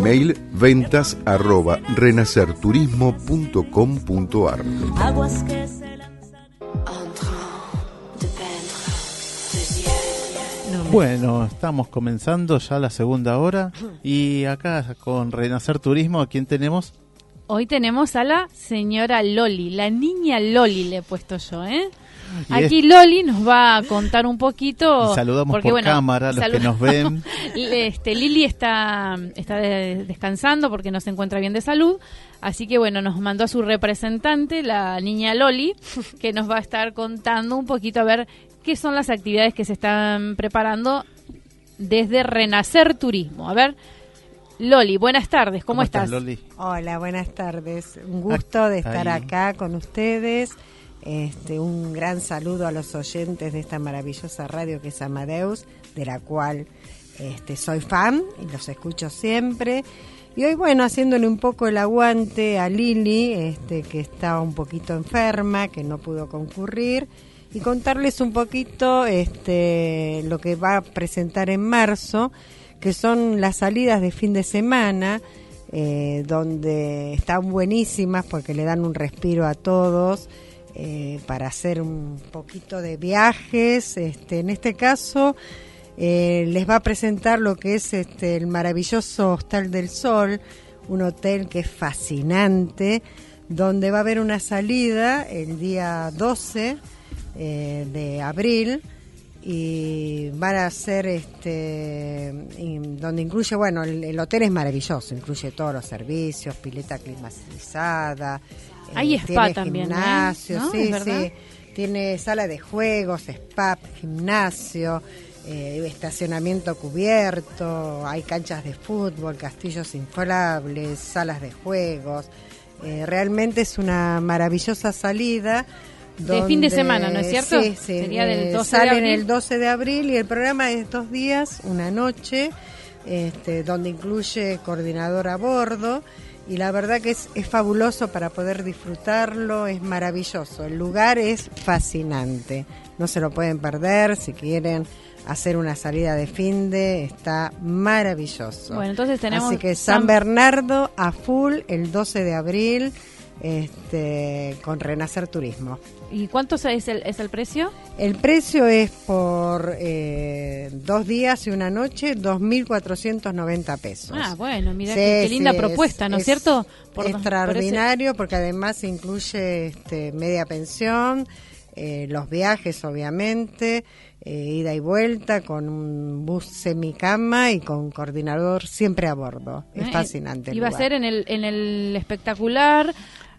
Email ventas arroba renacerturismo.com.ar Bueno, estamos comenzando ya la segunda hora y acá con Renacer Turismo, ¿a quién tenemos? Hoy tenemos a la señora Loli, la niña Loli le he puesto yo, ¿eh? Aquí Loli nos va a contar un poquito. saludamos por cámara a los que nos ven. este, Lili está, está descansando porque no se encuentra bien de salud. Así que bueno, nos mandó a su representante, la niña Loli, que nos va a estar contando un poquito a ver qué son las actividades que se están preparando desde Renacer Turismo. A ver, Loli, buenas tardes, ¿cómo, estás? Loli? Hola, buenas tardes. Un gusto de estar acá con ustedes. Este, un gran saludo a los oyentes de esta maravillosa radio que es Amadeus, de la cual este, soy fan y los escucho siempre. Y hoy, bueno, haciéndole un poco el aguante a Lili, este, que estaba un poquito enferma, que no pudo concurrir, y contarles un poquito este, lo que va a presentar en marzo, que son las salidas de fin de semana, eh, donde están buenísimas porque le dan un respiro a todos. Eh, para hacer un poquito de viajes. Este, en este caso eh, les va a presentar lo que es este, el maravilloso Hostal del Sol, un hotel que es fascinante, donde va a haber una salida el día 12 eh, de abril y van a ser este donde incluye bueno el, el, hotel es maravilloso incluye todos los servicios pileta climatizada hay spa también. ¿eh? Gimnasio, sí, sí. Tiene sala de juegos, spa, gimnasio, eh, estacionamiento cubierto, hay canchas de fútbol, castillos inflables, salas de juegos. Eh, realmente es una maravillosa salida. De fin de semana, ¿no es cierto? Sí, sí. Sería del 12 de abril. el 12 de abril y el programa es dos días, una noche, este, donde incluye coordinador a bordo y la verdad que es, es fabuloso para poder disfrutarlo, es maravilloso, el lugar es fascinante, no se lo pueden perder si quieren hacer una salida de fin de está maravilloso. Bueno, entonces tenemos Así que San Bernardo a full el 12 de abril este, con Renacer Turismo. ¿Y cuánto es el, es el precio? El precio es por eh, dos días y una noche, 2.490 pesos. Ah, bueno, mira qué, linda propuesta, ¿no es, cierto? Por extraordinario, porque además incluye este, media pensión, eh, los viajes, obviamente, eh, ida y vuelta, con un bus semicama y con coordinador siempre a bordo. Es fascinante. Iba a ser en el, en el espectacular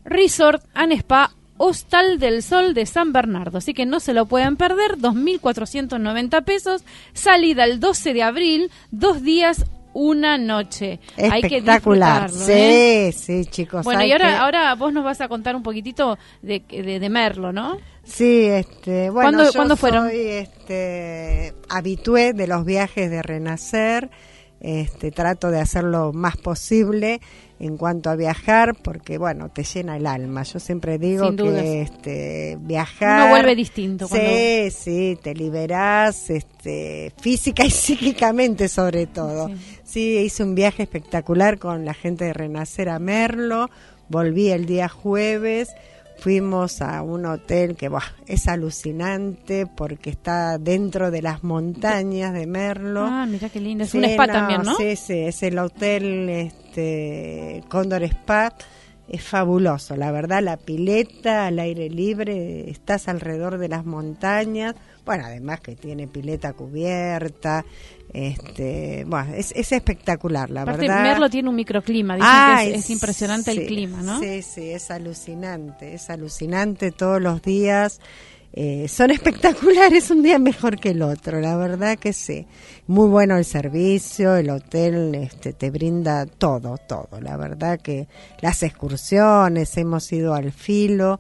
Resort and Spa Hostal del Sol de San Bernardo. Así que no se lo pueden perder, 2.490 pesos, salida el 12 de abril, dos días, una noche. Espectacular. Hay que sí, ¿eh? sí, chicos. Bueno, y ahora, ahora vos nos vas a contar un poquitito de, de, Merlo, ¿no? Sí, este, bueno, ¿Cuándo, ¿cuándo fueron? soy este, habitué de los viajes de Renacer, este, trato de hacerlo más posible en cuanto a viajar, porque bueno, te llena el alma. Yo siempre digo que este, viajar... Uno vuelve distinto. Sí, sí, te liberás este, física y psíquicamente sobre todo. Sí. hice un viaje espectacular con la gente de Renacer a Merlo, volví el día jueves fuimos a un hotel que es alucinante porque está dentro de las montañas de Merlo. Ah, mira qué lindo. Es un spa también, ¿no? Sí, sí, es el hotel este, Cóndor Spa. Es fabuloso, la verdad, la pileta al aire libre, estás alrededor de las montañas. Bueno, además que tiene pileta cubierta, este, bueno, es, espectacular, la Aparte, verdad. Merlo tiene un microclima, dicen que es, impresionante el clima, ¿no? Sí, sí, es alucinante, es alucinante todos los días. Eh, son espectaculares, un día mejor que el otro, la verdad que sí. Muy bueno el servicio, el hotel este, te brinda todo, todo. La verdad que las excursiones, hemos ido al filo,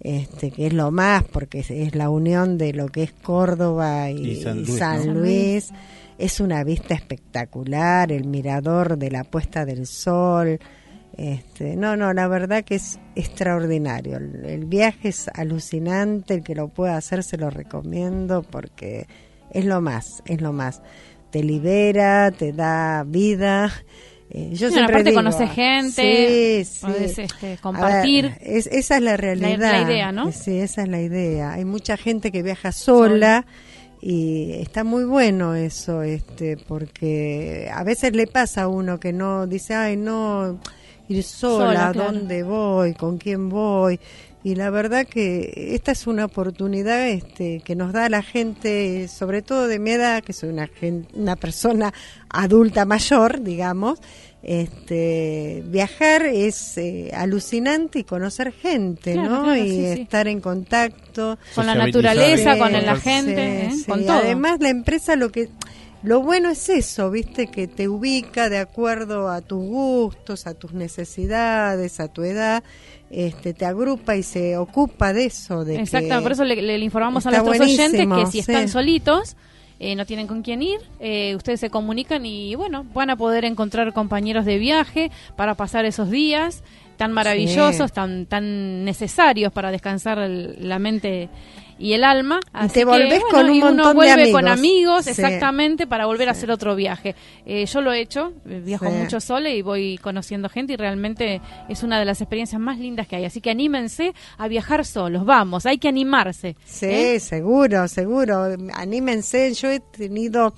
este, que es lo más, porque es, la unión de lo que es Córdoba y, San Luis es una vista espectacular, el mirador de la puesta del sol. Este, no, no, la verdad que es extraordinario. El, viaje es alucinante, el que lo pueda hacer se lo recomiendo porque es lo más, es lo más. Te libera, te da vida. Eh, yo siempre aparte conoces gente, sí, este, compartir. esa es la realidad. La, idea, ¿no? Sí, esa es la idea. Hay mucha gente que viaja sola y está muy bueno eso este porque a veces le pasa a uno que no dice ay no ir sola, dónde voy con quién voy y la verdad que esta es una oportunidad este que nos da la gente sobre todo de mi edad que soy una una persona adulta mayor digamos este, viajar es eh, alucinante y conocer gente, ¿no? y estar en contacto. Con la naturaleza, con la gente, ¿eh? con todo. Además, la empresa lo que lo bueno es eso, viste, que te ubica de acuerdo a tus gustos, a tus necesidades, a tu edad, este, te agrupa y se ocupa de eso. De Exacto, por eso le, informamos a nuestros oyentes que si están solitos, eh, no tienen con quién ir, eh, ustedes se comunican y bueno, van a poder encontrar compañeros de viaje para pasar esos días tan maravillosos, tan, tan necesarios para descansar la mente y el alma. y te volvés con un montón vuelve de amigos. con amigos, exactamente, para volver a hacer otro viaje. Eh, yo lo he hecho, viajo mucho sola y voy conociendo gente y realmente es una de las experiencias más lindas que hay. Así que anímense a viajar solos, vamos, hay que animarse. Sí, ¿eh? seguro, seguro. Anímense, yo he tenido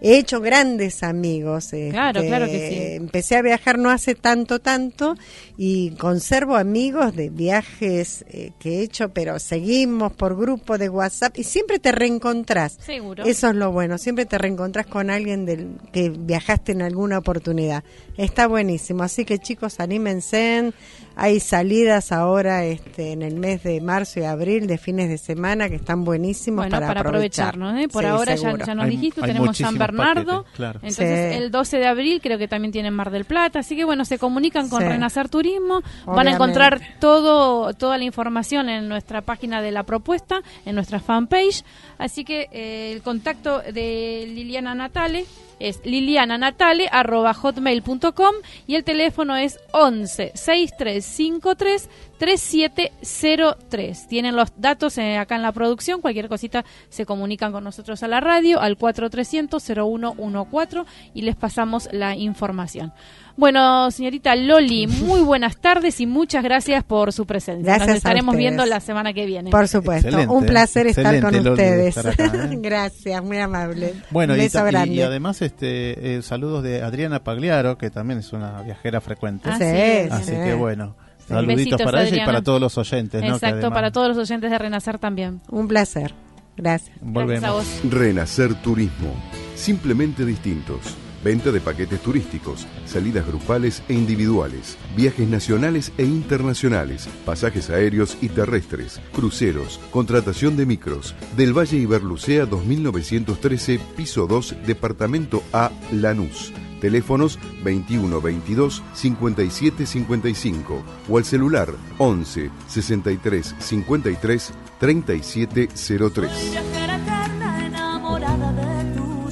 he hecho grandes amigos. Claro, claro que sí. Empecé a viajar no hace tanto, tanto y conservo amigos de viajes eh, que he hecho, pero seguimos por grupo de WhatsApp y siempre te reencontrás. Seguro. Eso es lo bueno, siempre te reencontrás con alguien del que viajaste en alguna oportunidad. Está buenísimo, así que chicos, anímense. Hay salidas ahora este, en el mes de marzo y abril de fines de semana que están buenísimos para, aprovechar. ¿eh? Por ahora ya, nos dijiste, tenemos San Bernardo, entonces el 12 de abril creo que también tienen Mar del Plata, así que bueno, se comunican con Renacer Turismo, van a encontrar todo toda la información en nuestra página de la propuesta, en nuestra fanpage, así que eh, el contacto de Liliana Natale es liliananatale.hotmail.com y el teléfono es 11 6353 3703. Tienen los datos eh, acá en la producción, cualquier cosita se comunican con nosotros a la radio al 4300 0114 y les pasamos la información. Bueno, señorita Loli, muy buenas tardes y muchas gracias por su presencia. Gracias Nos estaremos viendo la semana que viene. Por supuesto, un placer estar con ustedes. ¿eh? gracias, muy amable. Bueno, y, y, además este eh, saludos de Adriana Pagliaro, que también es una viajera frecuente. sí, Así que bueno. Saluditos para ella y para todos los oyentes. Exacto, para todos los oyentes de Renacer también. Un placer. Gracias. Volvemos. Renacer Turismo. Simplemente distintos. Venta de paquetes turísticos, salidas grupales e individuales, viajes nacionales e internacionales, pasajes aéreos y terrestres, cruceros, contratación de micros. Del Valle Iberlucea 2913, piso 2, departamento A, Lanús. Teléfonos 21 22 57 55 o al celular 11 63 53 37 03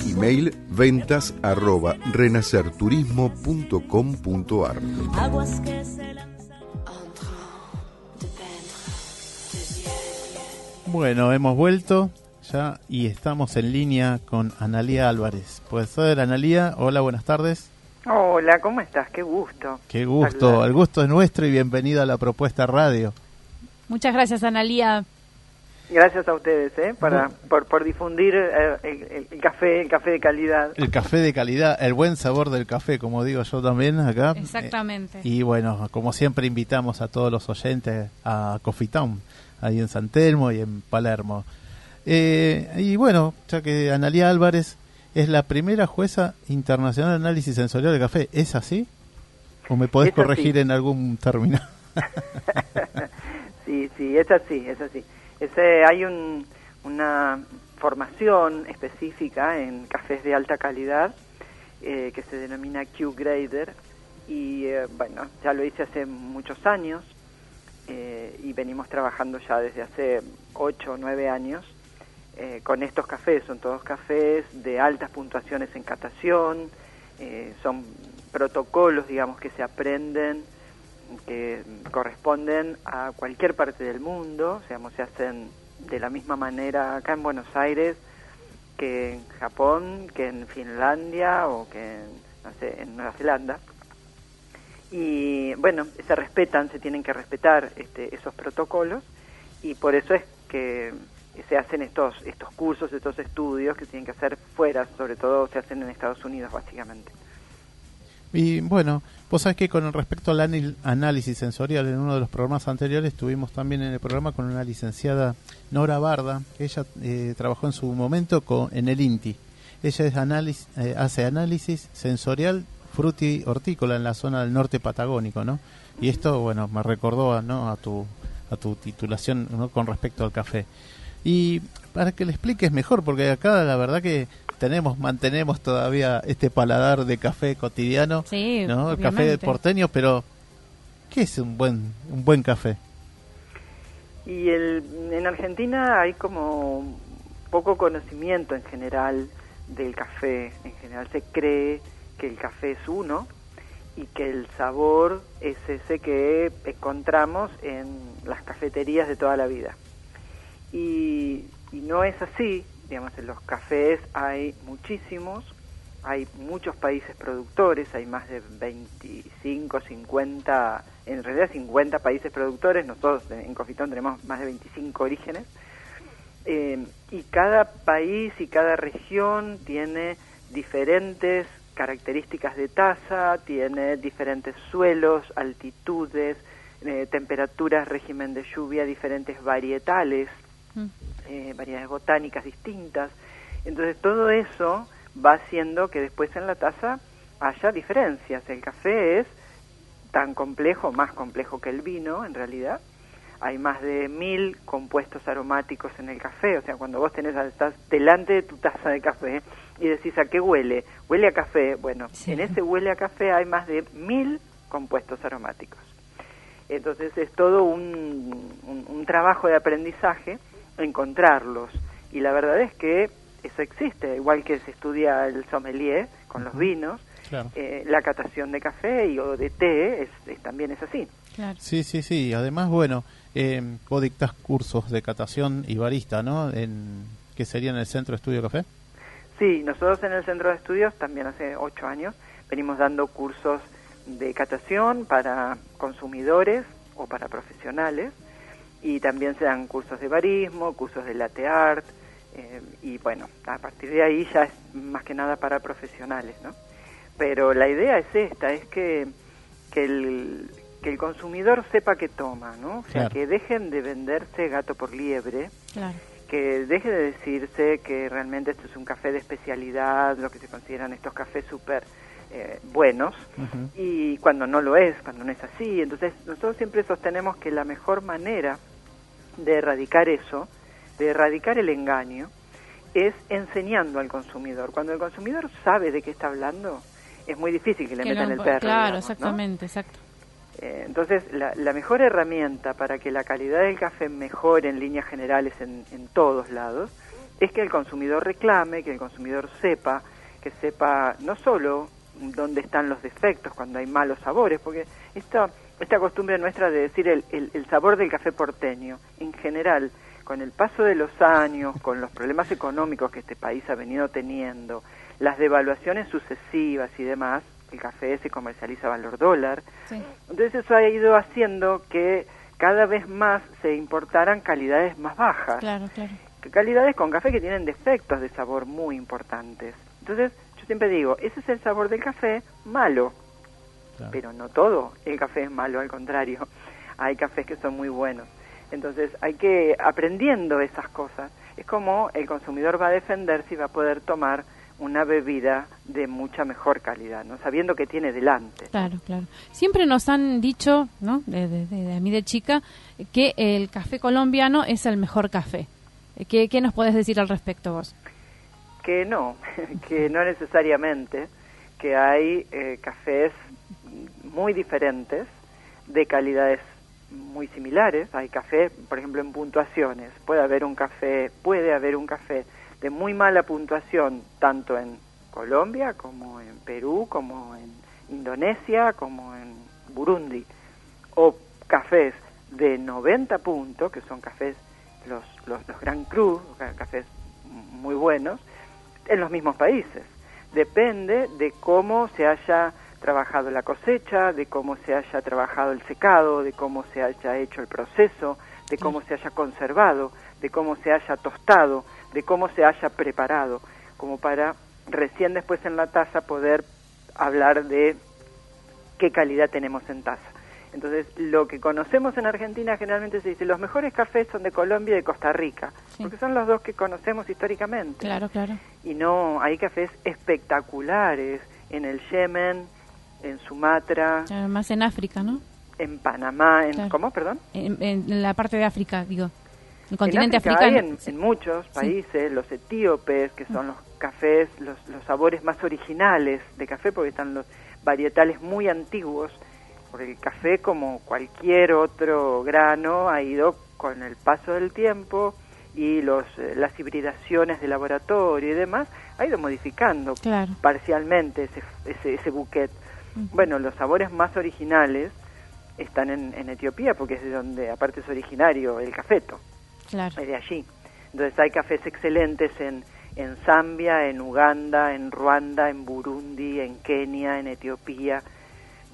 Email ventas arroba renacerturismo.com.ar. Bueno, hemos vuelto ya y estamos en línea con Analía Álvarez. Puede ser, Analía. Hola, buenas tardes. Hola, ¿cómo estás? Qué gusto. Qué gusto. El gusto es nuestro y bienvenido a la propuesta radio. Muchas gracias, Analía. Gracias a ustedes, ¿eh? Para, por, por difundir eh, el, café, el café de calidad. El café de calidad, el buen sabor del café, como digo yo también acá. Exactamente. y bueno, como siempre invitamos a todos los oyentes a Coffee Town, ahí en San Telmo y en Palermo. Eh, y bueno, ya que Analia Álvarez es la primera jueza internacional de análisis sensorial de café, ¿es así? ¿O me podés corregir en algún término? sí, sí, es así, es así. Ese, hay un, una formación específica en cafés de alta calidad eh, que se denomina Q-Grader y eh, bueno, ya lo hice hace muchos años eh, y venimos trabajando ya desde hace 8 o 9 años con estos cafés. Son todos cafés de altas puntuaciones en catación, son protocolos, digamos, que se aprenden que corresponden a cualquier parte del mundo, o se hacen de la misma manera acá en Buenos Aires que en Japón, que en Finlandia o que en, no sé, en Nueva Zelanda. Y bueno, se respetan, se tienen que respetar este, esos protocolos y por eso es que se hacen estos, estos cursos, estos estudios que tienen que hacer fuera, sobre todo se hacen en Estados Unidos básicamente. Y bueno, vos sabés que con respecto al análisis sensorial, en uno de los programas anteriores estuvimos también en el programa con una licenciada Nora Barda, ella eh, trabajó en su momento con, en el INTI. Ella es análisis, eh, hace análisis sensorial fruti hortícola en la zona del norte patagónico, ¿no? Y esto, bueno, me recordó ¿no? a, tu, a tu titulación ¿no? con respecto al café. Y para que le expliques mejor, porque acá la verdad que tenemos, mantenemos todavía este paladar de café cotidiano, ¿no? El café porteño, pero ¿qué es un buen un buen café? Y el, en Argentina hay como poco conocimiento en general del café. En general se cree que el café es uno y que el sabor es ese que encontramos en las cafeterías de toda la vida. Y, y no es así, digamos, en los cafés hay muchísimos, hay muchos países productores, hay más de 25, 50, en realidad 50 países productores, nosotros en Cofitón tenemos más de 25 orígenes, eh, y cada país y cada región tiene diferentes características de taza, tiene diferentes suelos, altitudes, eh, temperaturas, régimen de lluvia, diferentes varietales. Mm eh, variedades botánicas distintas. Entonces todo eso va haciendo que después en la taza haya diferencias. El café es tan complejo, más complejo que el vino en realidad. Hay más de mil compuestos aromáticos en el café, o sea, cuando vos tenés, estás delante de tu taza de café y decís a qué huele, huele a café, bueno, en ese huele a café hay más de mil compuestos aromáticos. Entonces es todo un, un trabajo de aprendizaje encontrarlos. Y la verdad es que eso existe, igual que se estudia el sommelier con los vinos, eh, la catación de café y, o de té es, también es así. Sí, sí, sí. Además, bueno, eh, vos dictás cursos de catación y barista, ¿no? En, ¿Qué sería en el Centro de Estudio Café? Sí, nosotros en el Centro de Estudios, también hace ocho años, venimos dando cursos de catación para consumidores o para profesionales y también se dan cursos de barismo, cursos de latte art, eh, y bueno, a partir de ahí ya es más que nada para profesionales, ¿no? Pero la idea es esta, es que, que, el, que el consumidor sepa que toma, ¿no? O sea, que dejen de venderse gato por liebre, que deje de decirse que realmente esto es un café de especialidad, lo que se consideran estos cafés súper eh, buenos, y cuando no lo es, cuando no es así. Entonces, nosotros siempre sostenemos que la mejor manera de erradicar eso, de erradicar el engaño, es enseñando al consumidor. Cuando el consumidor sabe de qué está hablando, es muy difícil que le metan el perro. Claro, exactamente, exacto. Eh, entonces, la, mejor herramienta para que la calidad del café mejore en líneas generales en, en todos lados es que el consumidor reclame, que el consumidor sepa que sepa no solo dónde están los defectos cuando hay malos sabores, porque esta, esta costumbre nuestra de decir el, el, sabor del café porteño, en general, con el paso de los años, con los problemas económicos que este país ha venido teniendo, las devaluaciones sucesivas y demás, el café se comercializa a valor dólar, entonces eso ha ido haciendo que cada vez más se importaran calidades más bajas. Claro, claro. Calidades con café que tienen defectos de sabor muy importantes. Entonces, yo siempre digo, ese es el sabor del café malo. Pero no todo el café es malo, al contrario. Hay cafés que son muy buenos. Entonces, hay que, aprendiendo esas cosas, es como el consumidor va a defender si va a poder tomar una bebida de mucha mejor calidad, ¿no? sabiendo que tiene delante. Claro, claro. Siempre nos han dicho, ¿no? desde de, mí de chica, que el café colombiano es el mejor café. ¿Qué, qué nos puedes decir al respecto vos? Que no, que no necesariamente, que hay eh, cafés muy diferentes, de calidades muy similares. Hay café, por ejemplo, en puntuaciones. Puede haber un café, puede haber un café de muy mala puntuación, tanto en Colombia como en Perú, como en Indonesia, como en Burundi, o cafés de 90 puntos, que son cafés, los, los, los Gran Cru, cafés muy buenos, en los mismos países. Depende de cómo se haya trabajado la cosecha, de cómo se haya trabajado el secado, de cómo se haya hecho el proceso, de cómo se haya conservado, de cómo se haya tostado, de cómo se haya preparado, como para recién después en la taza poder hablar de qué calidad tenemos en taza. Entonces, lo que conocemos en Argentina generalmente se dice, los mejores cafés son de Colombia y de Costa Rica, porque son los dos que conocemos históricamente. Claro, claro. Y no, hay cafés espectaculares en el Yemen, en Sumatra. Más en África, ¿no? En Panamá, en, ¿cómo, perdón? en, la parte de África, digo. El continente africano. en, muchos países, los etíopes, que son los cafés, los, los sabores más originales de café, porque están los varietales muy antiguos, porque el café, como cualquier otro grano, ha ido con el paso del tiempo y los, eh, las hibridaciones de laboratorio y demás, ha ido modificando parcialmente ese, ese, ese buquet. Bueno, los sabores más originales están en, en Etiopía, porque es de donde, aparte es originario, el cafeto claro. de allí. Entonces hay cafés excelentes en, en Zambia, en Uganda, en Ruanda, en Burundi, en Kenia, en Etiopía.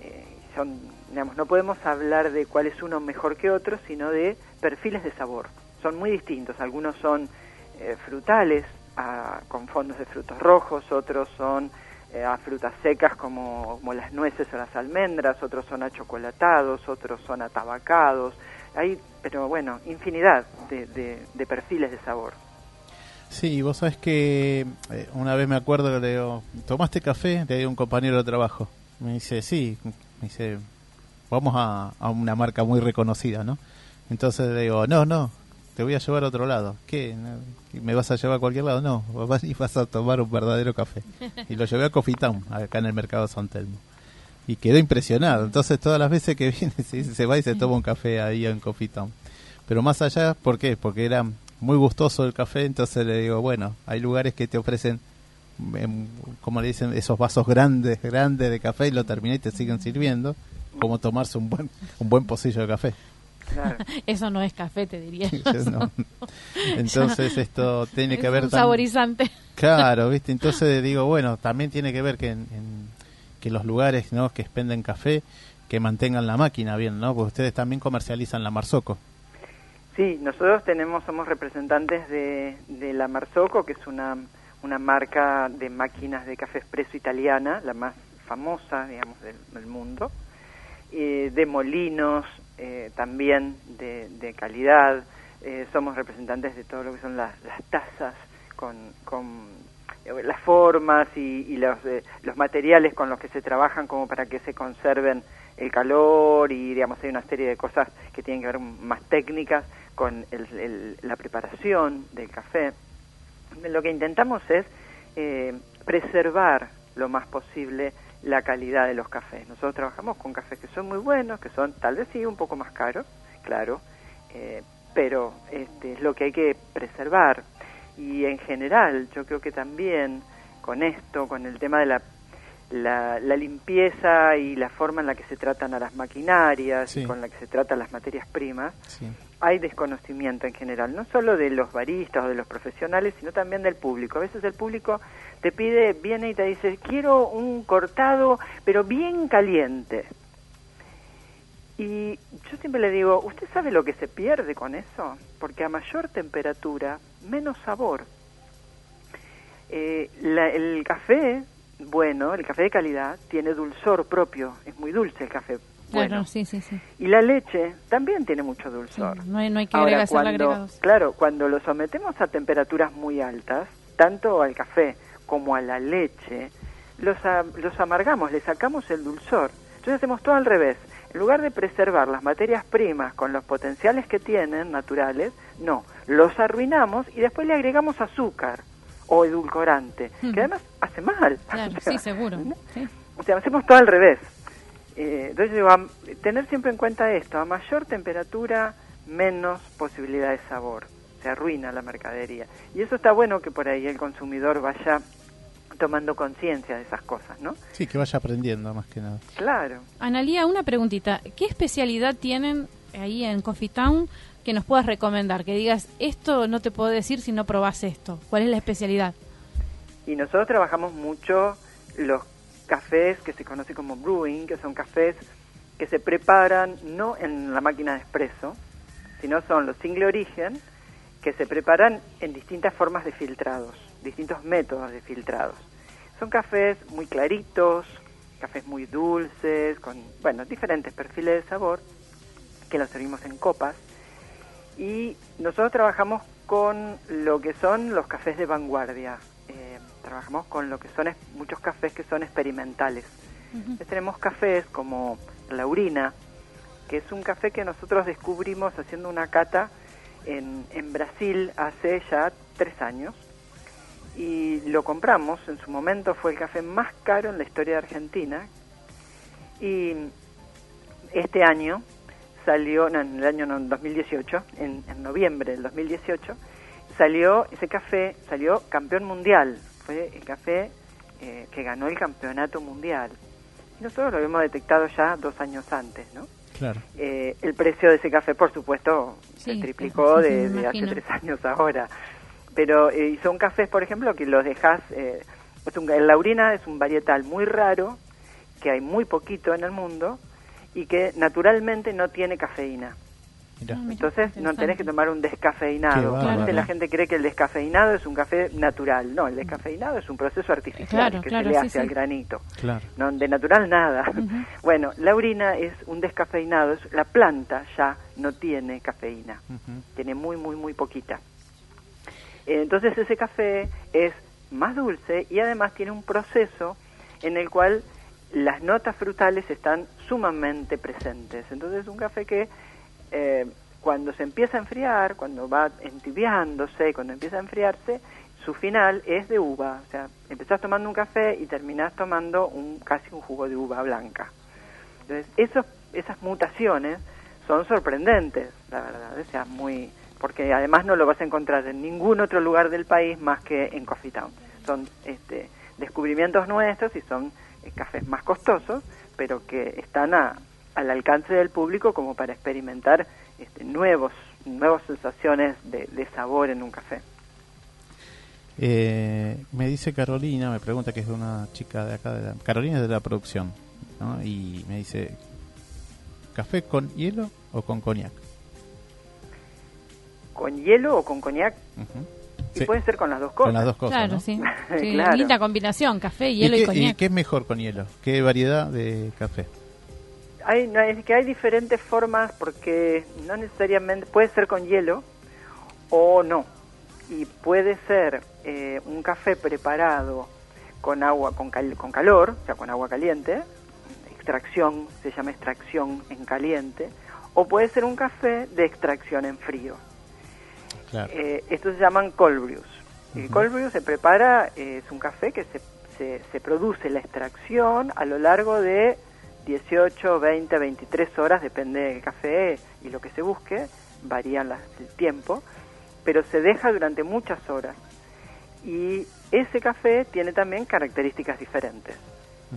Eh, son, digamos, no podemos hablar de cuál es uno mejor que otro, sino de perfiles de sabor. Son muy distintos. Algunos son eh, frutales, con fondos de frutos rojos, otros son eh, a frutas secas como, como, las nueces o las almendras, otros son achocolatados, otros son atabacados, hay, pero bueno, infinidad de, de, perfiles de sabor. Sí, vos sabés que eh, una vez me acuerdo que le digo, ¿tomaste café? Le digo a un compañero de trabajo. Me dice, sí. Me dice, vamos a, a una marca muy reconocida, ¿no? Entonces le digo, no, no, te voy a llevar a otro lado. ¿Qué? ¿Me vas a llevar a cualquier lado? No, vas, y vas a tomar un verdadero café. Y lo llevé a Coffee Town, acá en el mercado San Telmo y quedó impresionado. Entonces todas las veces que viene se, va y se toma un café ahí en Coffee Town. Pero más allá, ¿por qué? Porque era muy gustoso el café, entonces le digo, bueno, hay lugares que te ofrecen, em, como le dicen, esos vasos grandes, grandes de café y lo terminé y te siguen sirviendo, como tomarse un buen, un buen pocillo de café. Eso no es café, te diría. Entonces esto tiene que ver... Un saborizante. Claro, ¿viste? Entonces digo, bueno, también tiene que ver que en que los lugares ¿no? que expenden café que mantengan la máquina bien, ¿no? Porque ustedes también comercializan la Marzoco. Sí, nosotros tenemos, somos representantes de, de la Marzoco, que es una, una marca de máquinas de café expreso italiana, la más famosa, digamos, del, mundo, eh, de molinos eh, también de, de calidad, eh, somos representantes de todo lo que son las, las tazas con, con eh, las formas y, los, eh, los materiales con los que se trabajan como para que se conserven el calor y digamos hay una serie de cosas que tienen que ver más técnicas con la preparación del café. Lo que intentamos es eh, preservar lo más posible la calidad de los cafés. Nosotros trabajamos con cafés que son muy buenos, que son tal vez sí un poco más caros, claro, pero este, es lo que hay que preservar y en general yo creo que también con esto, con el tema de la, la, limpieza y la forma en la que se tratan a las maquinarias y con la que se tratan las materias primas, hay desconocimiento en general, no solo de los baristas o de los profesionales, sino también del público. A veces el público te pide, viene y te dice, quiero un cortado, pero bien caliente. Y yo siempre le digo, ¿usted sabe lo que se pierde con eso? Porque a mayor temperatura, menos sabor. Eh, el café, bueno, el café de calidad, tiene dulzor propio, es muy dulce el café. Bueno. sí, sí, sí. Y la leche también tiene mucho dulzor. no, hay, que agregar agregados. Claro, cuando lo sometemos a temperaturas muy altas, tanto al café como a la leche, los, los amargamos, le sacamos el dulzor. Entonces hacemos todo al revés. En lugar de preservar las materias primas con los potenciales que tienen naturales, no, los arruinamos y después le agregamos azúcar o edulcorante, que además hace mal. sí, seguro. O sea, hacemos todo al revés. Eh, entonces, digo, tener siempre en cuenta esto, a mayor temperatura, menos posibilidad de sabor, se arruina la mercadería. Y eso está bueno que por ahí el consumidor vaya tomando conciencia de esas cosas, ¿no? Sí, que vaya aprendiendo más que nada. Claro. Analía, una preguntita. ¿Qué especialidad tienen ahí en Coffee Town que nos puedas recomendar? Que digas, esto no te puedo decir si no probás esto. ¿Cuál es la especialidad? Y nosotros trabajamos mucho los cafés que se conoce como brewing, que son cafés que se preparan no en la máquina de espresso, sino son los single origen, que se preparan en distintas formas de filtrados, distintos métodos de filtrados. Son cafés muy claritos, cafés muy dulces, con, bueno, diferentes perfiles de sabor, que los servimos en copas. Y nosotros trabajamos con lo que son los cafés de vanguardia. Eh, trabajamos con lo que son muchos cafés que son experimentales. Tenemos cafés como Laurina, que es un café que nosotros descubrimos haciendo una cata en, en Brasil hace ya tres años y lo compramos. En su momento fue el café más caro en la historia de Argentina. Y este año salió, no, en el año 2018, en, noviembre del 2018, salió ese café, salió campeón mundial. Fue el café eh, que ganó el campeonato mundial. Y nosotros lo habíamos detectado ya dos años antes, ¿no? Claro. Eh, el precio de ese café, por supuesto, se triplicó de, hace tres años ahora pero eh, son cafés, por ejemplo, que los dejas, eh, el Laurina es un varietal muy raro, que hay muy poquito en el mundo, y que naturalmente no tiene cafeína. Ah, Entonces no tenés que tomar un descafeinado. La gente cree que el descafeinado es un café natural. No, el descafeinado es un proceso artificial que se le hace al granito. No, de natural nada. Bueno, la orina es un descafeinado. la planta ya no tiene cafeína. Tiene muy, muy, muy poquita. Entonces ese café es más dulce y además tiene un proceso en el cual las notas frutales están sumamente presentes. Entonces es un café que eh, cuando se empieza a enfriar, cuando va entibiándose, cuando empieza a enfriarse, su final es de uva. O sea, empezás tomando un café y terminás tomando un, casi un jugo de uva blanca. Entonces, esos, esas mutaciones son sorprendentes, la verdad. O sea, muy, porque además no lo vas a encontrar en ningún otro lugar del país más que en Coffee Town. Son este, descubrimientos nuestros y son eh, cafés más costosos, pero que están al alcance del público como para experimentar este, nuevos, nuevas sensaciones de, sabor en un café. Eh, me dice Carolina, me pregunta que es de una chica de acá, de Carolina es de la producción, y me dice, ¿café con hielo o con coñac? Con hielo o con coñac. Y puede ser con las dos cosas. Con las dos cosas. Claro, sí. Linda combinación, café, hielo y, y coñac. ¿Y qué es mejor con hielo? ¿Qué variedad de café? Hay, es que hay diferentes formas porque no necesariamente puede ser con hielo o no. Y puede ser eh, un café preparado con agua con, con calor, o sea, con agua caliente, extracción, se llama extracción en caliente, o puede ser un café de extracción en frío. Eh, estos se llaman cold brews. El cold brew se prepara, eh, es un café que se, se, produce la extracción a lo largo de 18, 20, 23 horas, depende del café y lo que se busque, varían las, el tiempo, pero se deja durante muchas horas. Y ese café tiene también características diferentes.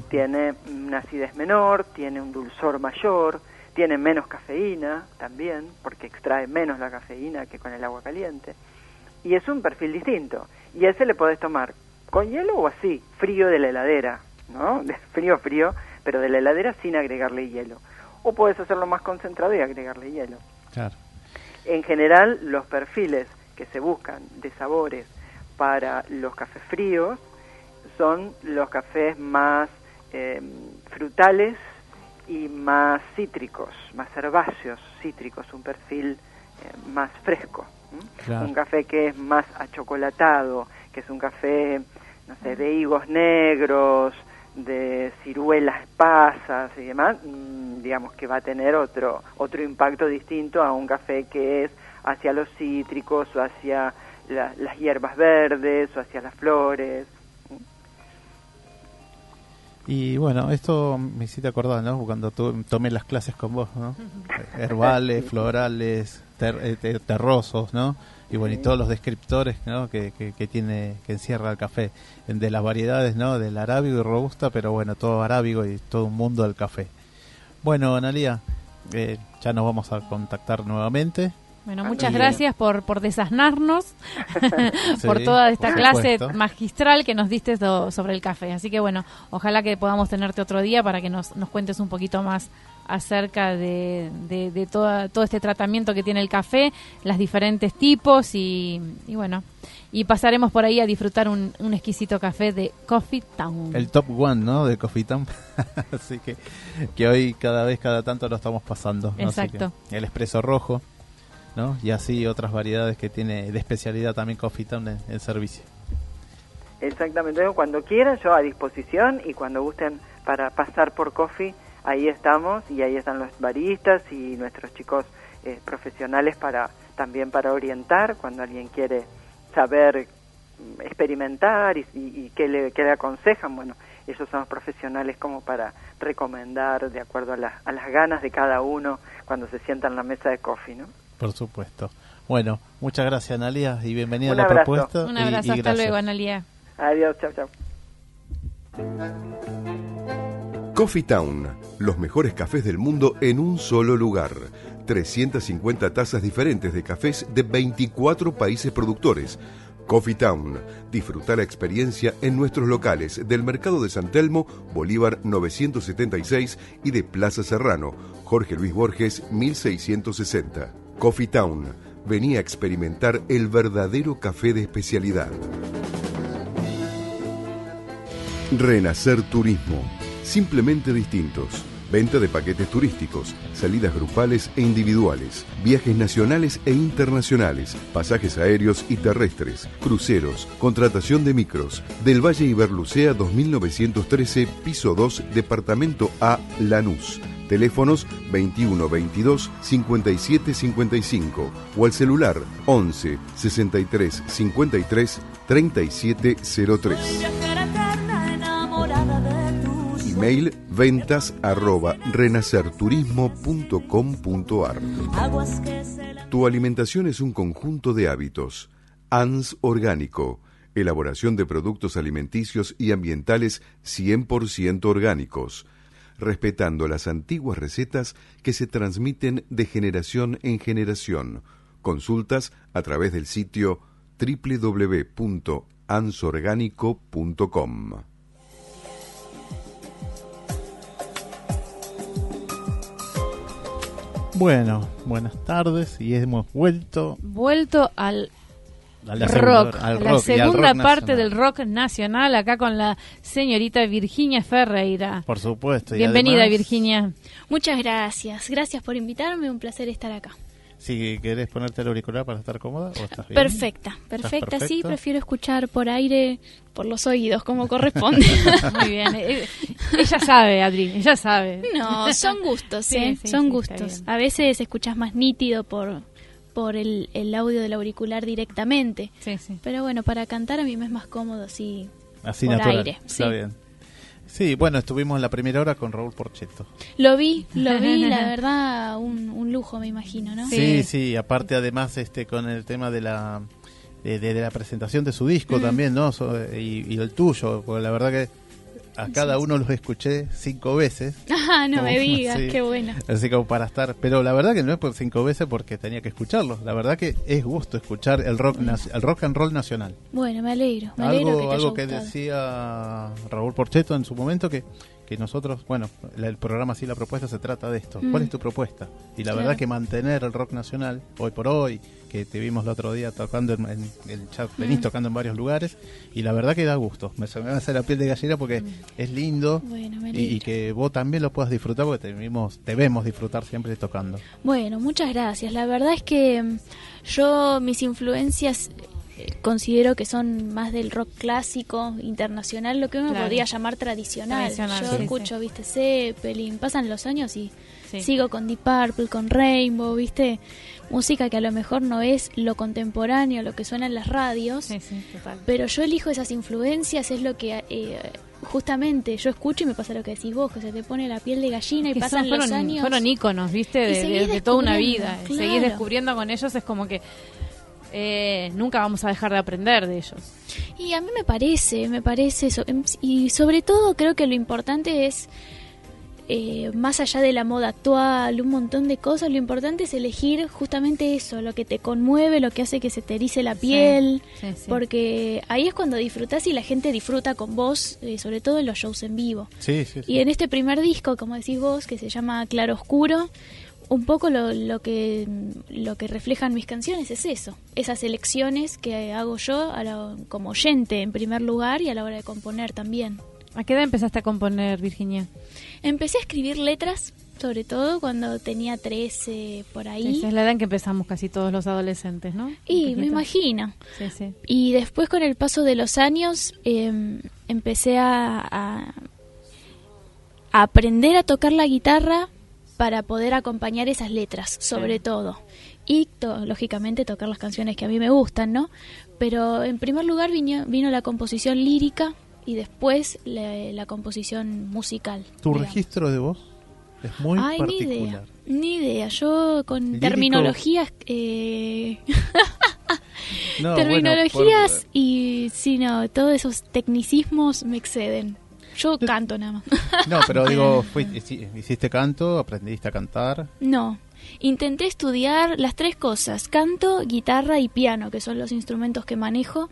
Tiene una acidez menor, tiene un dulzor mayor, tiene menos cafeína también, porque extrae menos la cafeína que con el agua caliente. Y es un perfil distinto. Y ese le podés tomar con hielo o así, frío de la heladera, ¿no? frío, frío, pero de la heladera sin agregarle hielo. O puedes hacerlo más concentrado y agregarle hielo. Claro. En general, los perfiles que se buscan de sabores para los cafés fríos son los cafés más eh, frutales y más cítricos, más herbáceos cítricos, un perfil eh, más fresco. Un café que es más achocolatado, que es un café, no sé, de higos negros, de ciruelas pasas y demás, mm, digamos que va a tener otro, otro impacto distinto a un café que es hacia los cítricos o hacia las hierbas verdes o hacia las flores. Y bueno, esto me hiciste acordar, ¿no? Cuando tomé las clases con vos, ¿no? Herbales, florales, eh, terrosos, ¿no? Y bueno, y todos los descriptores, ¿no? Que, que, tiene, que encierra el café, de las variedades, ¿no? Del arábigo y robusta, pero bueno, todo arábigo y todo un mundo del café. Bueno, Analia, eh, ya nos vamos a contactar nuevamente bueno, muchas gracias por, por desasnarnos, por toda esta clase magistral que nos diste sobre el café. Así que bueno, ojalá que podamos tenerte otro día para que nos, nos cuentes un poquito más acerca de, de, todo este tratamiento que tiene el café, las diferentes tipos y, bueno, y pasaremos por ahí a disfrutar un, un, exquisito café de Coffee Town. El top one, ¿no? De Coffee Town. Así que, que hoy cada vez, cada tanto lo estamos pasando. Exacto. el espresso rojo ¿no? Y así otras variedades que tiene de especialidad también Coffee Town en, servicio. Exactamente, cuando quieran yo a disposición y cuando gusten para pasar por Coffee, ahí estamos y ahí están los baristas y nuestros chicos eh, profesionales para también para orientar cuando alguien quiere saber mm, experimentar y, y, qué, le, qué le aconsejan, bueno, ellos son los profesionales como para recomendar de acuerdo a, a las ganas de cada uno cuando se sienta en la mesa de coffee, ¿no? Por supuesto. Bueno, muchas gracias, Analia, y bienvenida a la propuesta. Un abrazo, hasta luego, Analia. Adiós, chao, chao. Coffee Town, los mejores cafés del mundo en un solo lugar. 350 tazas diferentes de cafés de 24 países productores. Coffee Town. Disfruta la experiencia en nuestros locales del Mercado de San Telmo, Bolívar 976 y de Plaza Serrano, Jorge Luis Borges 1660. Coffee Town. Venía a experimentar el verdadero café de especialidad. Renacer Turismo. Simplemente distintos. Venta de paquetes turísticos, salidas grupales e individuales, viajes nacionales e internacionales, pasajes aéreos y terrestres, cruceros, contratación de micros. Del Valle Iberlucea 2913, piso 2, departamento A, Lanús teléfonos 21 22 57 55 o al celular 11 63 53 37 03. Email ventas arroba renacerturismo.com.ar Tu alimentación es un conjunto de hábitos. ANS Orgánico. Elaboración de productos alimenticios y ambientales 100% orgánicos respetando las antiguas recetas que se transmiten de generación en generación. Consultas a través del sitio www.ansorgánico.com. Bueno, buenas tardes y hemos vuelto. Vuelto al rock, la segunda parte del rock nacional, acá con la señorita Virginia Ferreira. Por supuesto. Bienvenida, Virginia. Muchas gracias. Gracias por invitarme. Un placer estar acá. Si querés ponerte el auricular para estar cómoda o estás bien? Perfecta, perfecta. Sí, prefiero escuchar por aire, por los oídos, como corresponde. Muy bien. Eh, ella sabe, Adri, ella sabe. No, son gustos, ¿eh? son gustos. A veces escuchas más nítido por por el, el audio del auricular directamente. Sí, sí. Pero bueno, para cantar a mí me es más cómodo así, así por natural. aire. Está bien. Sí, bueno, estuvimos en la primera hora con Raúl Porcheto. Lo vi, lo vi, la verdad, un, un lujo, me imagino, ¿no? Sí, sí, aparte además este con el tema de la de, la presentación de su disco mm. también, ¿no? y, el tuyo, porque la verdad que a cada uno los escuché cinco veces. Ah, no me digas, qué bueno. Así como para estar, pero la verdad que no es por cinco veces porque tenía que escucharlos. La verdad que es gusto escuchar el rock, el rock and roll nacional. Bueno, me alegro. Me algo que, algo que decía Raúl Porcheto en su momento que que nosotros, bueno, el programa sí, la propuesta se trata de esto. ¿Cuál es tu propuesta? Y la verdad que mantener el rock nacional, hoy por hoy, que te vimos el otro día tocando en, el chat, venís tocando en varios lugares, y la verdad que da gusto. Me, me hacer la piel de gallina porque es lindo y, que vos también lo puedas disfrutar porque te vimos, debemos disfrutar siempre tocando. Bueno, muchas gracias. La verdad es que mm, yo, mis influencias considero que son más del rock clásico, internacional, lo que uno podría llamar tradicional. Yo escucho, viste, Zeppelin, pasan los años y sigo con Deep Purple, con Rainbow, viste, música que a lo mejor no es lo contemporáneo, lo que suena en las radios, pero yo elijo esas influencias, es lo que... Eh, justamente yo escucho y me pasa lo que decís vos, que se te pone la piel de gallina y pasan los años. Fueron íconos, viste, de, toda una vida. Seguir descubriendo con ellos es como que eh, nunca vamos a dejar de aprender de ellos. Y a mí me parece, me parece eso. Em, y sobre todo creo que lo importante es, eh, más allá de la moda actual, un montón de cosas, lo importante es elegir justamente eso, lo que te conmueve, lo que hace que se te erice la piel, porque ahí es cuando disfrutas y la gente disfruta con vos, eh, sobre todo en los shows en vivo. Y en este primer disco, como decís vos, que se llama Claro Oscuro, un poco lo, lo, que, lo que reflejan mis canciones es eso, esas elecciones que hago yo como oyente en primer lugar y a la hora de componer también. ¿A qué edad empezaste a componer, Virginia? Empecé a escribir letras, sobre todo cuando tenía 13 por ahí. Esa es la edad en que empezamos casi todos los adolescentes, ¿no? Y me imagino. Sí, sí. Y después con el paso de los años em, empecé a, a aprender a tocar la guitarra para poder acompañar esas letras, sobre todo. Y lógicamente tocar las canciones que a mí me gustan, ¿no? Pero en primer lugar vino, vino la composición lírica y después la, composición musical. ¿Tu registro de voz es muy Ay, particular? Ni idea, ni idea. Yo con terminologías... Eh... terminologías y sí, no, todos esos tecnicismos me exceden. Yo canto nada más. No, pero digo, ¿hiciste canto? ¿Aprendiste a cantar? No. Intenté estudiar las tres cosas, canto, guitarra y piano, que son los instrumentos que manejo.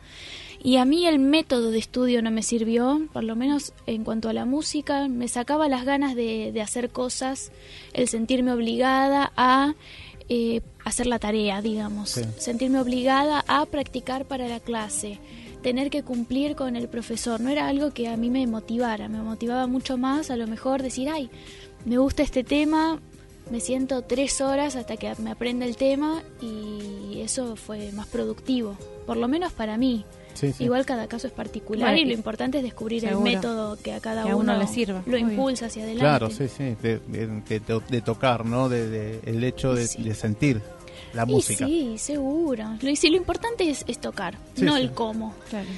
Y a mí el método de estudio no me sirvió, por lo menos en cuanto a la música, me sacaba las ganas de, hacer cosas, el sentirme obligada a eh, hacer la tarea, digamos, sentirme obligada a practicar para la clase tener que cumplir con el profesor. No era algo que a mí me motivara, me motivaba mucho más a lo mejor decir, ay, me gusta este tema, me siento tres horas hasta que me aprenda el tema y eso fue más productivo, por lo menos para mí. Igual cada caso es particular y lo importante es descubrir el método que a cada uno, le sirva. Lo impulsa hacia adelante. Claro, sí, sí, de, tocar, ¿no? De, el hecho de, sentir la música. sí, seguro. Lo, lo importante es, tocar, no el cómo.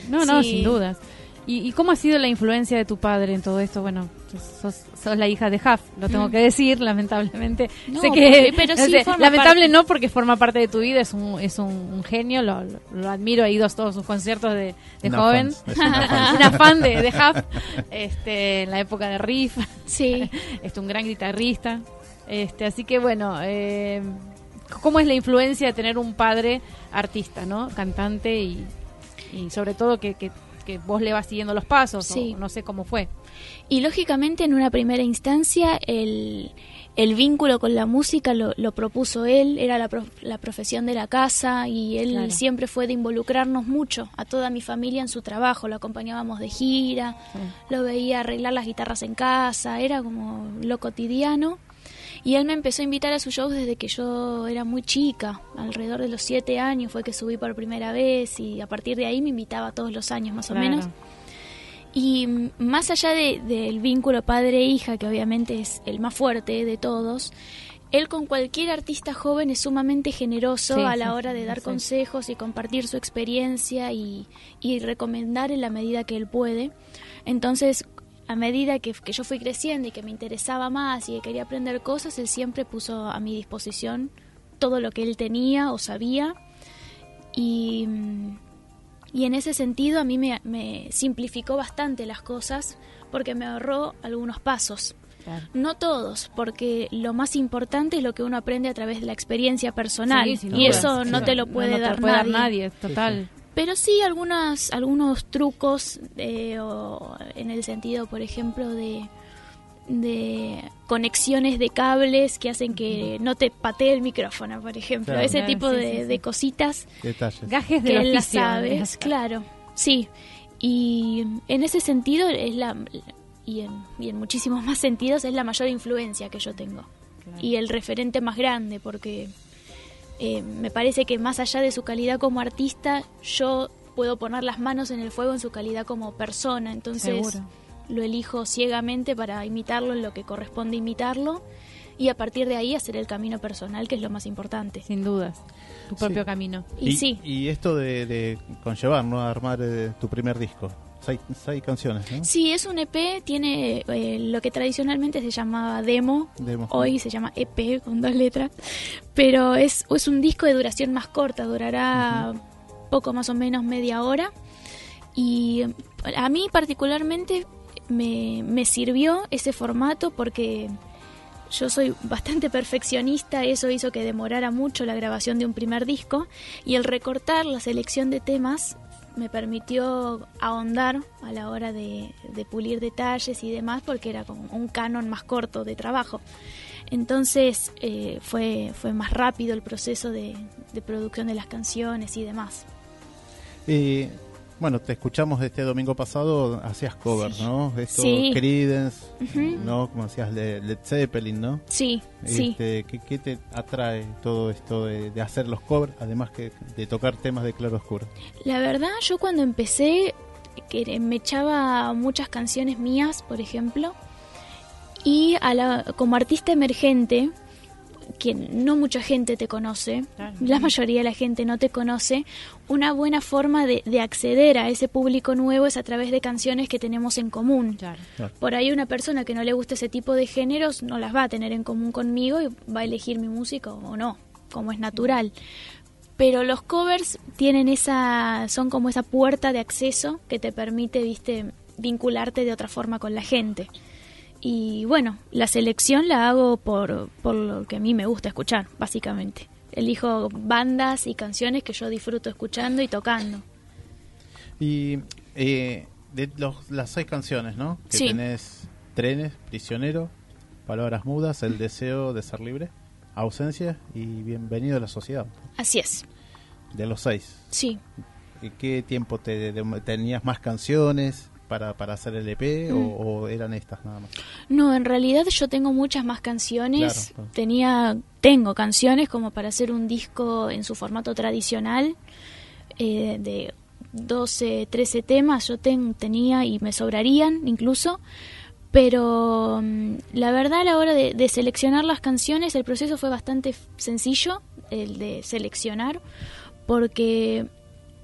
No, no, sin dudas. ¿Y, cómo ha sido la influencia de tu padre en todo esto? Bueno, sos, la hija de Huff, lo tengo mm. que decir, lamentablemente. sé que, pero sí lamentable no porque forma parte de tu vida, es un, es un, genio, lo, lo, admiro, he ido a todos sus conciertos de, joven, una fan, de, de Huff, este, en la época de Riff, sí. este, un gran guitarrista. Este, así que bueno, eh, cómo es la influencia de tener un padre artista, ¿no? Cantante y, sobre todo que, que, vos le vas siguiendo los pasos, sí. no sé cómo fue. Y lógicamente en una primera instancia el, el vínculo con la música lo, lo propuso él, era la, la, profesión de la casa y él siempre fue de involucrarnos mucho a toda mi familia en su trabajo, lo acompañábamos de gira, lo veía arreglar las guitarras en casa, era como lo cotidiano y él me empezó a invitar a sus shows desde que yo era muy chica, alrededor de los siete años fue que subí por primera vez y a partir de ahí me invitaba todos los años más o menos. Y más allá del vínculo padre-hija, que obviamente es el más fuerte de todos, él con cualquier artista joven es sumamente generoso a la hora de dar consejos y compartir su experiencia y, y, recomendar en la medida que él puede. Entonces, a medida que, yo fui creciendo y que me interesaba más y que quería aprender cosas, él siempre puso a mi disposición todo lo que él tenía o sabía. Y, Y en ese sentido a mí me, me simplificó bastante las cosas porque me ahorró algunos pasos. No todos, porque lo más importante es lo que uno aprende a través de la experiencia personal y eso no te lo puede, dar, nadie. total. Pero sí algunas, algunos trucos eh, en el sentido, por ejemplo, de, de conexiones de cables que hacen que no te patee el micrófono, por ejemplo. Ese tipo de, cositas. Detalles. Gajes de que las sabes, claro. Sí. Y en ese sentido es la y en, muchísimos más sentidos es la mayor influencia que yo tengo. Y el referente más grande, porque eh, me parece que más allá de su calidad como artista, yo puedo poner las manos en el fuego en su calidad como persona. Entonces lo elijo ciegamente para imitarlo en lo que corresponde imitarlo y a partir de ahí hacer el camino personal, que es lo más importante. Sin dudas, tu propio camino. Y, y, sí. Y esto de, conllevar, ¿no? A armar eh, tu primer disco. Seis, canciones, ¿no? Sí, es un EP, tiene eh, lo que tradicionalmente se llamaba demo, hoy se llama EP con dos letras, pero es, es un disco de duración más corta, durará poco más o menos media hora. Y a mí particularmente me, me sirvió ese formato porque yo soy bastante perfeccionista, eso hizo que demorara mucho la grabación de un primer disco. Y el recortar la selección de temas me permitió ahondar a la hora de, pulir detalles y demás porque era como un canon más corto de trabajo. Entonces eh, fue, fue más rápido el proceso de, producción de las canciones y demás. Eh, bueno, te escuchamos este domingo pasado, hacías covers, ¿no? Esto, sí. Creedence, ¿no? Como hacías Led Zeppelin, ¿no? Sí, sí. Este, ¿qué, te atrae todo esto de, hacer los covers, además que de tocar temas de claro oscuro? La verdad, yo cuando empecé, que me echaba muchas canciones mías, por ejemplo, y a la, como artista emergente, que no mucha gente te conoce, la mayoría de la gente no te conoce, una buena forma de, acceder a ese público nuevo es a través de canciones que tenemos en común. Por ahí una persona que no le gusta ese tipo de géneros no las va a tener en común conmigo y va a elegir mi música o no, como es natural. Pero los covers tienen esa, son como esa puerta de acceso que te permite, viste, vincularte de otra forma con la gente. Y bueno, la selección la hago por, por lo que a mí me gusta escuchar, básicamente. Elijo bandas y canciones que yo disfruto escuchando y tocando. Y eh, de las seis canciones, ¿no? Que tenés Trenes, Prisionero, Palabras Mudas, El Deseo de Ser Libre, Ausencia y Bienvenido a la Sociedad. Así es. De los seis. Sí. ¿Qué tiempo te, tenías más canciones? Para, para hacer el EP mm. o, eran estas nada más? No, en realidad yo tengo muchas más canciones. Tenía, tengo canciones como para hacer un disco en su formato tradicional eh, de 12, 13 temas. Yo tenía y me sobrarían incluso. Pero mm, la verdad a la hora de, de seleccionar las canciones el proceso fue bastante sencillo, el de seleccionar, porque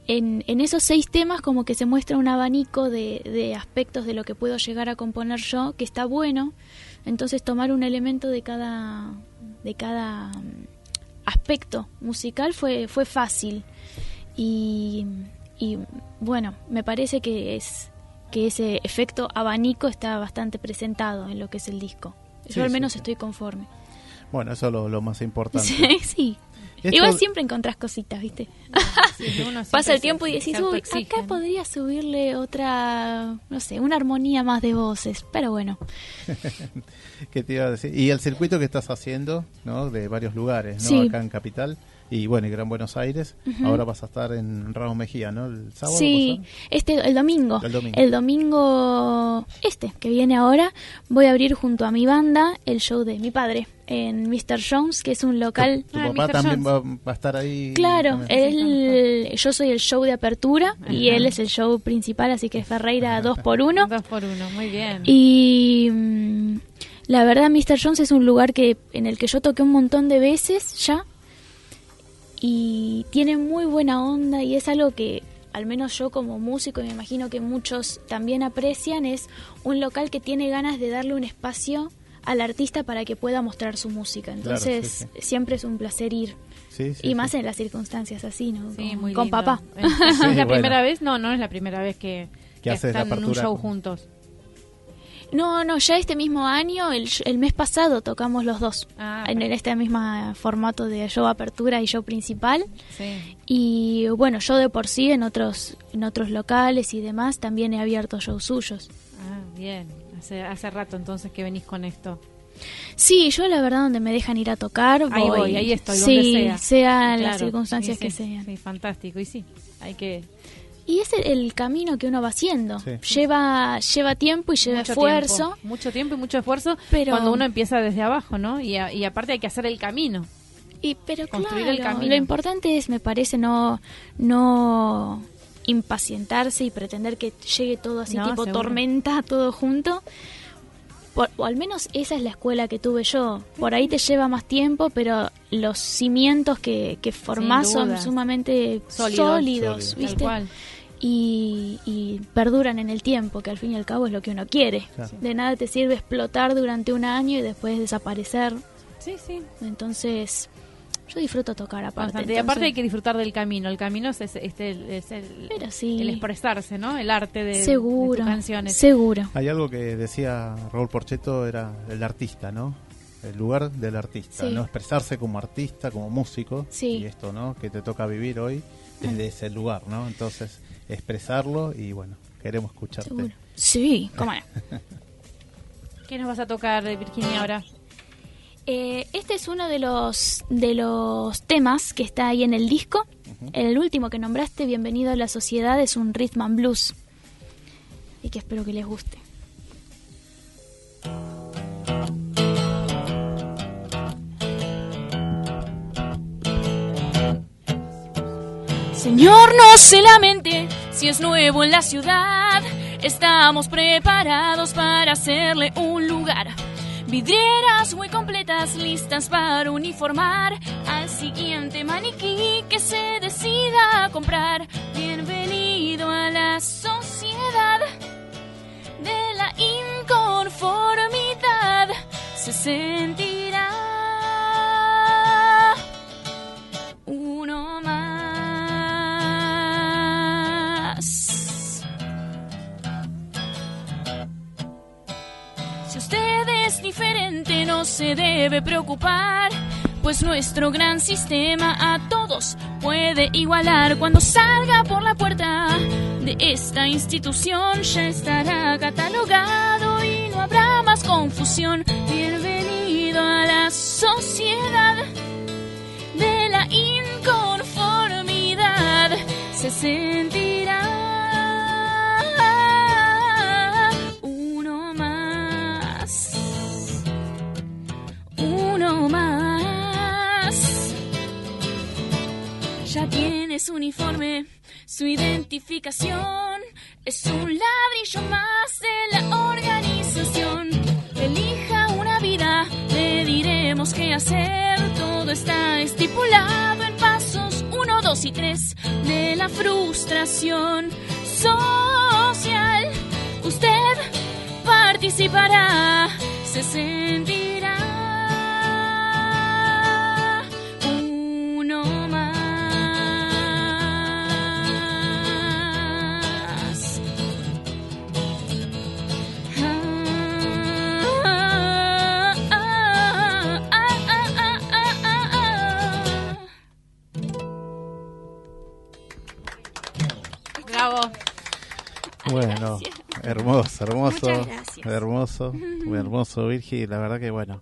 en, esos seis temas como que se muestra un abanico de, aspectos de lo que puedo llegar a componer yo, que está bueno. Entonces tomar un elemento de cada, de cada mm, aspecto musical fue, fue fácil. Y, bueno, me parece que es que ese efecto abanico está bastante presentado en lo que es el disco. Yo al menos estoy conforme. Bueno, eso es lo, lo más importante. sí, Igual siempre encontrás cositas, ¿viste? Pasa el tiempo y decís, uy, acá podría subirle otra, no sé, una armonía más de voces, pero bueno. ¿Qué te iba a decir? Y el circuito que estás haciendo, ¿no? De varios lugares, ¿no? Acá en Capital y bueno, y Gran Buenos Aires. Ahora vas a estar en Ramos Mejía, ¿no? El sábado. Sí, este, el domingo. el domingo. El domingo este, que viene ahora, voy a abrir junto a mi banda el show de mi padre en Mr. Jones, que es un local. ¿Tu, ah, papá también va, a estar ahí? Claro, él, yo soy el show de apertura y él es el show principal, así que Ferreira dos por uno. Dos por uno, muy bien. Y mm, la verdad, Mr. Jones es un lugar que en el que yo toqué un montón de veces ya y tiene muy buena onda y es algo que al menos yo como músico y me imagino que muchos también aprecian es un local que tiene ganas de darle un espacio al artista para que pueda mostrar su música. Entonces, siempre es un placer ir. y más en las circunstancias así, ¿no? con, papá. ¿Es la primera vez? No, no es la primera vez que, están en un show juntos. No, no, ya este mismo año, el, el mes pasado tocamos los dos, ah, en, este mismo formato de show apertura y show principal. Sí. Y bueno, yo de por sí en otros, en otros locales y demás también he abierto shows suyos. Ah, bien, hace, hace rato entonces que venís con esto. Sí, yo la verdad donde me dejan ir a tocar, voy. Ahí voy, ahí estoy, sí, donde sea. sean las circunstancias que sean. Sí, fantástico, y sí, hay que... Y es el, camino que uno va haciendo. Lleva lleva tiempo y lleva esfuerzo. mucho tiempo y mucho esfuerzo pero... cuando uno empieza desde abajo, ¿no? Y, y aparte hay que hacer el camino. Y pero Construir el camino. lo importante es, me parece, no no impacientarse y pretender que llegue todo así tipo tormenta, todo junto, o al menos esa es la escuela que tuve yo. Por ahí te lleva más tiempo, pero los cimientos que, que formás son sumamente sólidos, ¿viste? Y, perduran en el tiempo, que al fin y al cabo es lo que uno quiere. De nada te sirve explotar durante un año y después desaparecer. Sí, sí. Entonces, yo disfruto tocar aparte. Y aparte hay que disfrutar del camino. El camino es, este, es el, el, expresarse, ¿no? El arte de, seguro, de canciones. Seguro. Hay algo que decía Raúl Porcheto, era el artista, ¿no? El lugar del artista, ¿no? Expresarse como artista, como músico. Sí. Y esto, ¿no? Que te toca vivir hoy desde ese lugar, ¿no? Entonces, expresarlo y bueno, queremos escucharte. Seguro. Sí, cómo no. ¿Qué nos vas a tocar, Virginia, ahora? Eh, este es uno de los, de los temas que está ahí en el disco. El último que nombraste, Bienvenido a la Sociedad, es un rhythm and blues. Y que espero que les guste. Señor, no se lamente si es nuevo en la ciudad. Estamos preparados para hacerle un lugar. Vidrieras muy completas, listas para uniformar al siguiente maniquí que se decida a comprar. Bienvenido a la sociedad de la inconformidad. 60 debe preocupar, pues nuestro gran sistema a todos puede igualar. Cuando salga por la puerta de esta institución ya estará catalogado y no habrá más confusión. Bienvenido a la sociedad de la inconformidad. Se su uniforme, su identificación. Es un ladrillo más de la organización. Elija una vida, le diremos qué hacer. Todo está estipulado en pasos 1, 2 y 3 de la frustración social. Usted participará, se sentirá Bueno, hermoso, hermoso, hermoso, muy hermoso, Virgi. La verdad que bueno.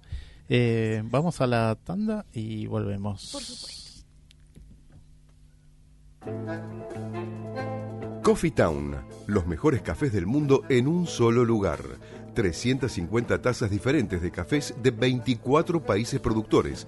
Eh, vamos a la tanda y volvemos. Por supuesto. Coffee Town, los mejores cafés del mundo en un solo lugar. 350 tazas diferentes de cafés de 24 países productores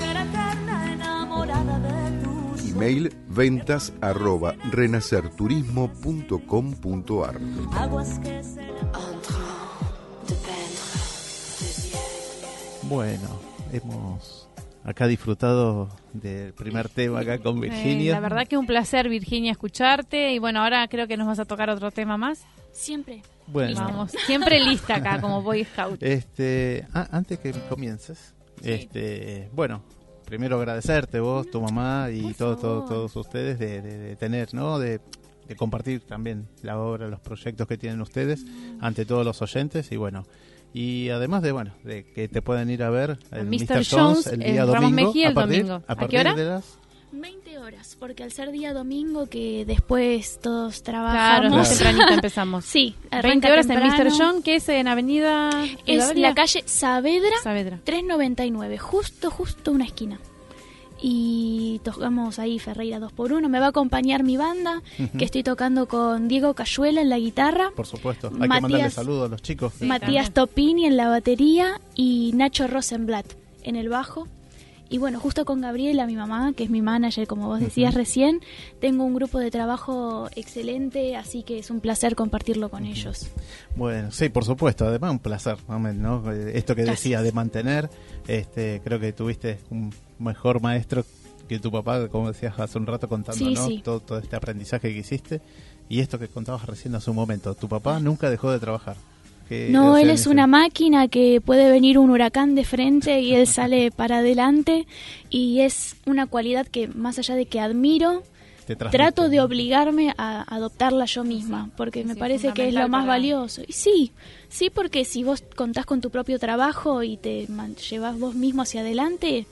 03 mail ventas arroba renacerturismo.com.ar Bueno, hemos acá disfrutado del primer tema acá con Virginia. la verdad que un placer, Virginia, escucharte. Y bueno, ahora creo que nos vas a tocar otro tema más. Siempre. Bueno. Vamos, siempre lista acá como Boy Scout. Este, ah, antes que comiences, este, bueno, primero agradecerte vos, tu mamá y todo, todos ustedes de, tener, ¿no? De, compartir también la obra, los proyectos que tienen ustedes ante todos los oyentes y bueno, y además de bueno, de que te puedan ir a ver el Mr. Jones, el día domingo, a partir, a partir hora? de las 20 horas, porque al ser día domingo que después todos trabajamos. Claro, tempranito empezamos. Sí, 20 horas en Mr. John, que es en Avenida... Es la calle Saavedra, Saavedra, 399, justo, justo una esquina. Y tocamos ahí Ferreira 2 por 1 Me va a acompañar mi banda, que estoy tocando con Diego Cayuela en la guitarra. Por supuesto, hay que mandarle saludos a los chicos. Matías Topini en la batería y Nacho Rosenblatt en el bajo. Y bueno, justo con Gabriela, mi mamá, que es mi manager, como vos decías recién, tengo un grupo de trabajo excelente, así que es un placer compartirlo con ellos. Bueno, sí, por supuesto, además un placer, ¿no? Esto que decía de mantener, este, creo que tuviste un mejor maestro que tu papá, como decías hace un rato contando, ¿no? Todo, todo este aprendizaje que hiciste y esto que contabas recién hace un momento. Tu papá nunca dejó de trabajar no, él es una máquina que puede venir un huracán de frente y él sale para adelante y es una cualidad que más allá de que admiro, trato de obligarme a adoptarla yo misma, porque me parece que es lo más valioso. Y sí, sí, porque si vos contás con tu propio trabajo y te llevas vos mismo hacia adelante,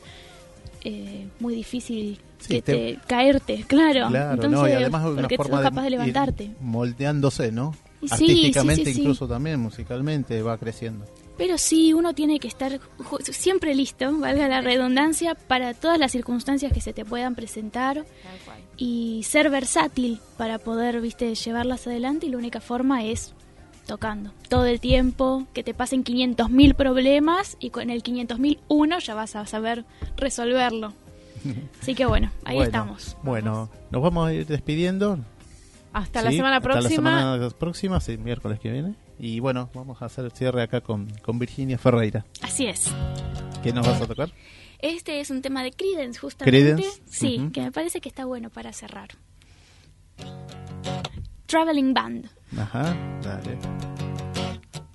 eh, muy difícil que te, caerte, claro. Entonces, además porque tú capaz de levantarte. moldeándose, ¿no? Artísticamente, incluso también, musicalmente, va creciendo. Pero sí, uno tiene que estar siempre listo, valga la redundancia, para todas las circunstancias que se te puedan presentar y ser versátil para poder, viste, llevarlas adelante y la única forma es tocando todo el tiempo, que te pasen 500.000 problemas y con el 500.000 ya vas a saber resolverlo. Así que bueno, ahí estamos. Bueno, nos vamos a ir despidiendo. Hasta la semana próxima. Hasta la semana próxima, sí, miércoles que viene. Y bueno, vamos a hacer el cierre acá con, con Virginia Ferreira. Así es. ¿Qué nos vas a tocar? Este es un tema de Credence, justamente. Sí, que me parece que está bueno para cerrar. Traveling Band. Ajá, dale.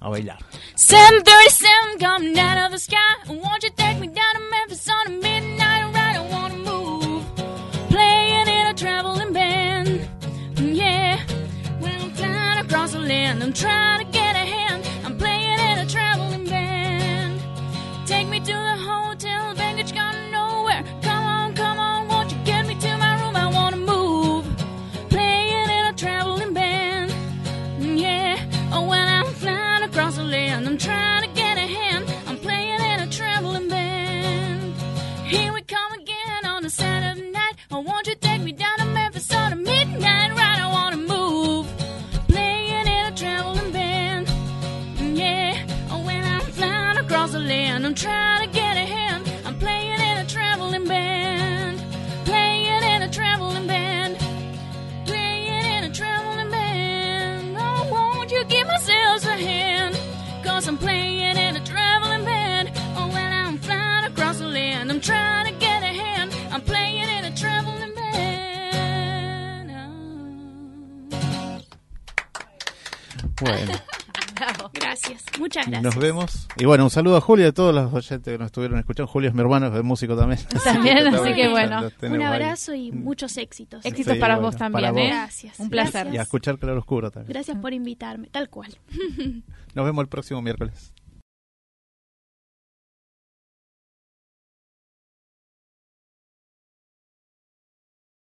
A bailar. 737 come down of the sky. Won't you take me down to Memphis Y bueno, un saludo a Julio y a todos los oyentes que nos estuvieron escuchando. Julio es mi hermano, es músico también. También, así que bueno. Un abrazo y muchos éxitos. Éxitos para vos también, ¿eh? Gracias. Un placer. Y a escuchar Claro Oscuro también. Gracias por invitarme, tal cual. Nos vemos el próximo miércoles.